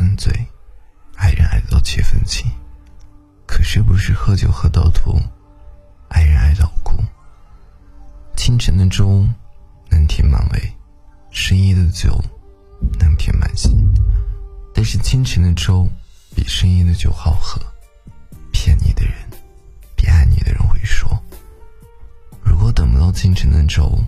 分嘴爱人爱到七分情可是不是喝酒喝到吐爱人爱到哭。清晨的粥能填满胃深夜的酒能填满心。但是清晨的粥比深夜的酒好喝骗你的人比爱你的人会说。如果等不到清晨的粥